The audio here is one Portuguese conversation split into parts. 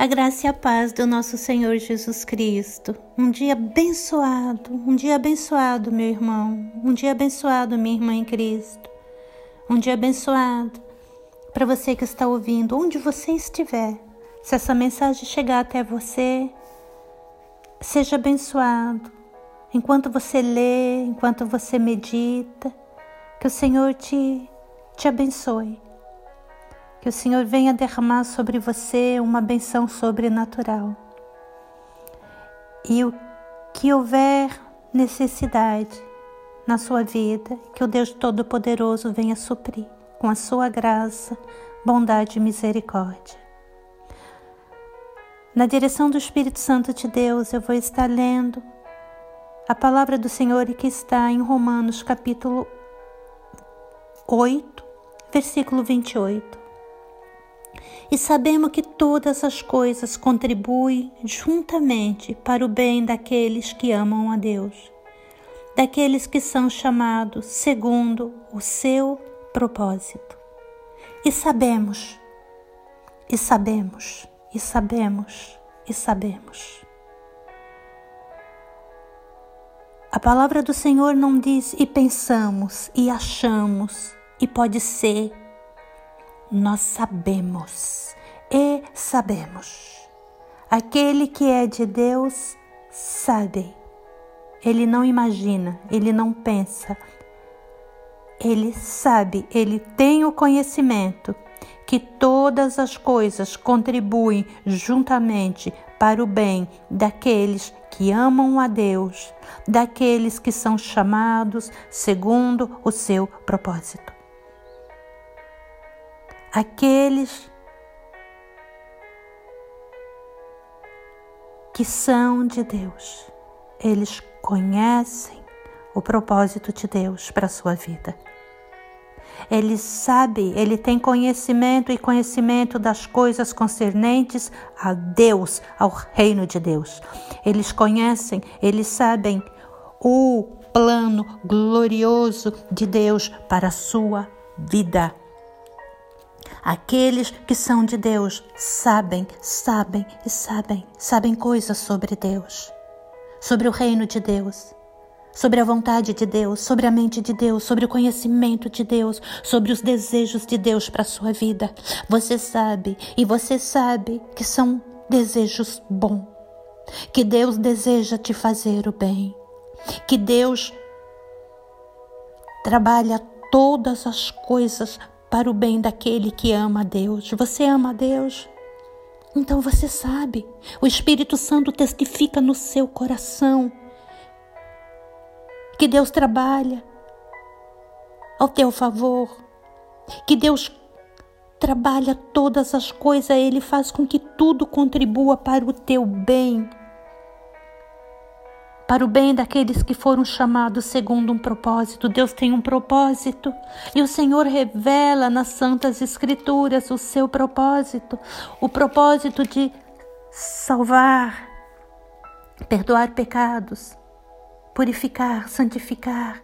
A graça e a paz do nosso Senhor Jesus Cristo. Um dia abençoado, um dia abençoado, meu irmão. Um dia abençoado, minha irmã em Cristo. Um dia abençoado para você que está ouvindo, onde você estiver. Se essa mensagem chegar até você, seja abençoado. Enquanto você lê, enquanto você medita, que o Senhor te, te abençoe. Que o Senhor venha derramar sobre você uma benção sobrenatural. E o que houver necessidade na sua vida, que o Deus Todo-Poderoso venha suprir com a sua graça, bondade e misericórdia. Na direção do Espírito Santo de Deus, eu vou estar lendo a palavra do Senhor que está em Romanos capítulo 8, versículo 28. E sabemos que todas as coisas contribuem juntamente para o bem daqueles que amam a Deus, daqueles que são chamados segundo o seu propósito. E sabemos, e sabemos, e sabemos, e sabemos. A palavra do Senhor não diz e pensamos, e achamos, e pode ser nós sabemos e sabemos. Aquele que é de Deus sabe. Ele não imagina, ele não pensa. Ele sabe, ele tem o conhecimento que todas as coisas contribuem juntamente para o bem daqueles que amam a Deus, daqueles que são chamados segundo o seu propósito aqueles que são de Deus. Eles conhecem o propósito de Deus para a sua vida. Ele sabe, ele tem conhecimento e conhecimento das coisas concernentes a Deus, ao reino de Deus. Eles conhecem, eles sabem o plano glorioso de Deus para a sua vida. Aqueles que são de Deus sabem, sabem e sabem, sabem coisas sobre Deus, sobre o reino de Deus, sobre a vontade de Deus, sobre a mente de Deus, sobre o conhecimento de Deus, sobre os desejos de Deus para a sua vida. Você sabe e você sabe que são desejos bons, que Deus deseja te fazer o bem, que Deus trabalha todas as coisas para o bem daquele que ama a Deus. Você ama a Deus? Então você sabe, o Espírito Santo testifica no seu coração que Deus trabalha ao teu favor, que Deus trabalha todas as coisas, Ele faz com que tudo contribua para o teu bem para o bem daqueles que foram chamados segundo um propósito. Deus tem um propósito e o Senhor revela nas Santas Escrituras o seu propósito, o propósito de salvar, perdoar pecados, purificar, santificar,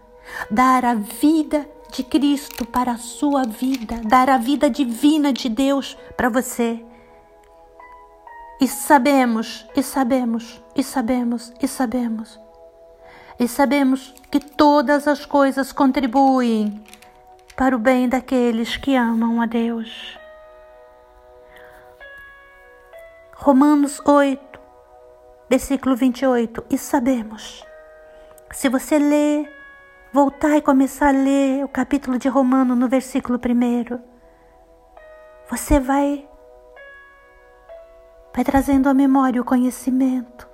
dar a vida de Cristo para a sua vida, dar a vida divina de Deus para você. E sabemos, e sabemos, e sabemos, e sabemos. E sabemos que todas as coisas contribuem para o bem daqueles que amam a Deus. Romanos 8, versículo 28. E sabemos, se você ler, voltar e começar a ler o capítulo de Romano no versículo 1, você vai Vai trazendo à memória o conhecimento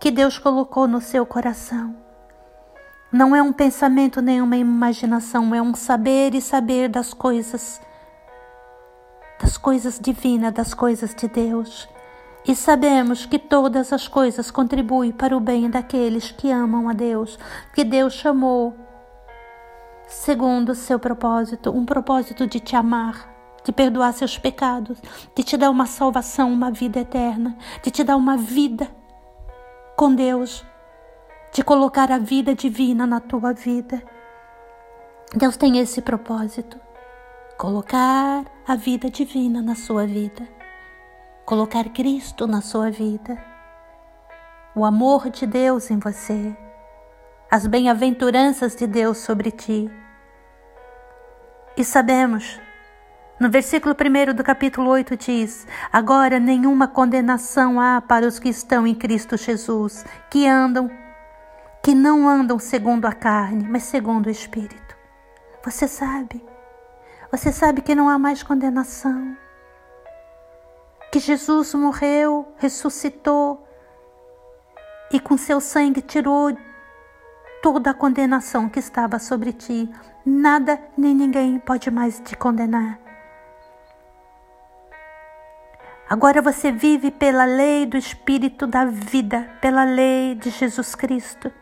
que Deus colocou no seu coração. Não é um pensamento nem uma imaginação, é um saber e saber das coisas, das coisas divinas, das coisas de Deus. E sabemos que todas as coisas contribuem para o bem daqueles que amam a Deus, que Deus chamou segundo o seu propósito, um propósito de te amar, de perdoar seus pecados, de te dar uma salvação, uma vida eterna, de te dar uma vida com Deus, de colocar a vida divina na tua vida. Deus tem esse propósito, colocar a vida divina na sua vida. colocar Cristo na sua vida, o amor de Deus em você, as bem-aventuranças de Deus sobre ti. E sabemos, no versículo 1 do capítulo 8 diz: Agora nenhuma condenação há para os que estão em Cristo Jesus, que andam, que não andam segundo a carne, mas segundo o Espírito. Você sabe, você sabe que não há mais condenação, que Jesus morreu, ressuscitou e com seu sangue tirou toda a condenação que estava sobre ti. Nada nem ninguém pode mais te condenar. Agora você vive pela lei do Espírito da vida, pela lei de Jesus Cristo,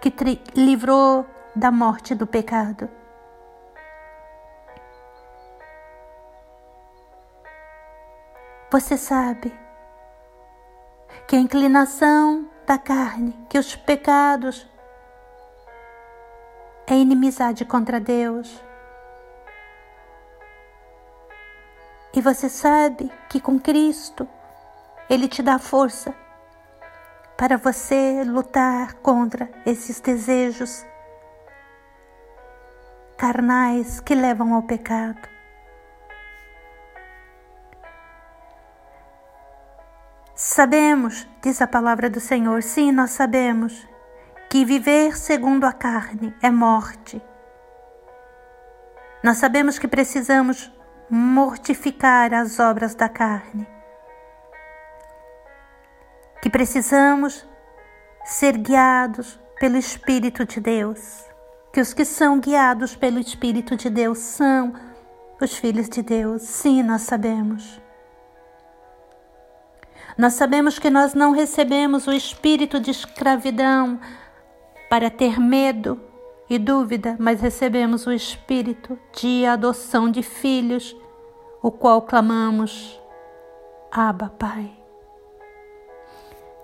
que te livrou da morte do pecado. Você sabe que a inclinação da carne, que os pecados é inimizade contra Deus. E você sabe que com Cristo Ele te dá força para você lutar contra esses desejos carnais que levam ao pecado. Sabemos, diz a palavra do Senhor, sim, nós sabemos que viver segundo a carne é morte. Nós sabemos que precisamos mortificar as obras da carne, que precisamos ser guiados pelo Espírito de Deus, que os que são guiados pelo Espírito de Deus são os filhos de Deus. Sim, nós sabemos. Nós sabemos que nós não recebemos o espírito de escravidão para ter medo e dúvida, mas recebemos o espírito de adoção de filhos, o qual clamamos: Abba, Pai.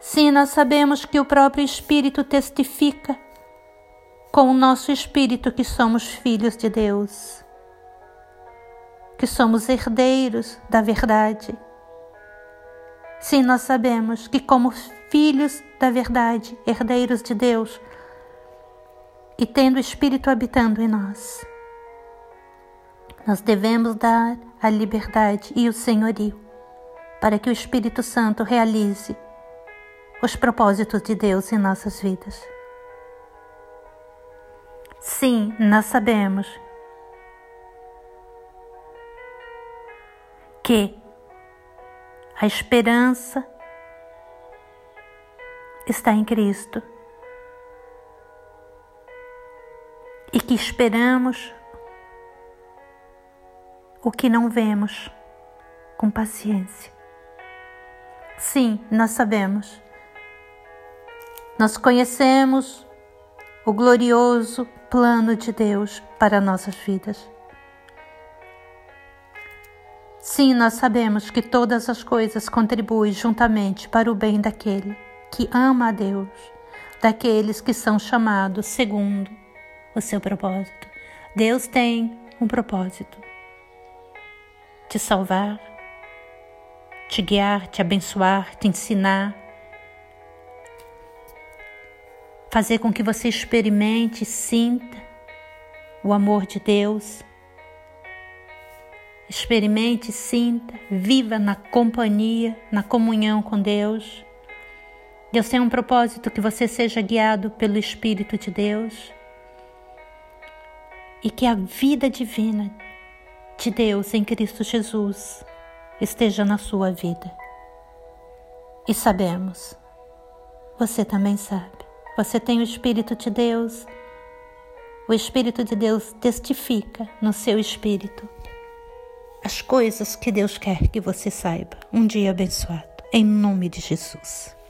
Sim, nós sabemos que o próprio Espírito testifica com o nosso espírito que somos filhos de Deus, que somos herdeiros da verdade Sim, nós sabemos que, como filhos da verdade, herdeiros de Deus, e tendo o Espírito habitando em nós, nós devemos dar a liberdade e o senhorio para que o Espírito Santo realize os propósitos de Deus em nossas vidas. Sim, nós sabemos que a esperança está em Cristo. E que esperamos o que não vemos com paciência. Sim, nós sabemos. Nós conhecemos o glorioso plano de Deus para nossas vidas. Sim, nós sabemos que todas as coisas contribuem juntamente para o bem daquele que ama a Deus, daqueles que são chamados segundo o seu propósito. Deus tem um propósito: te salvar, te guiar, te abençoar, te ensinar, fazer com que você experimente, sinta o amor de Deus experimente, sinta, viva na companhia, na comunhão com Deus. Deus tem um propósito que você seja guiado pelo Espírito de Deus e que a vida divina de Deus em Cristo Jesus esteja na sua vida. E sabemos, você também sabe, você tem o Espírito de Deus, o Espírito de Deus testifica no seu espírito as coisas que Deus quer que você saiba. Um dia abençoado, em nome de Jesus.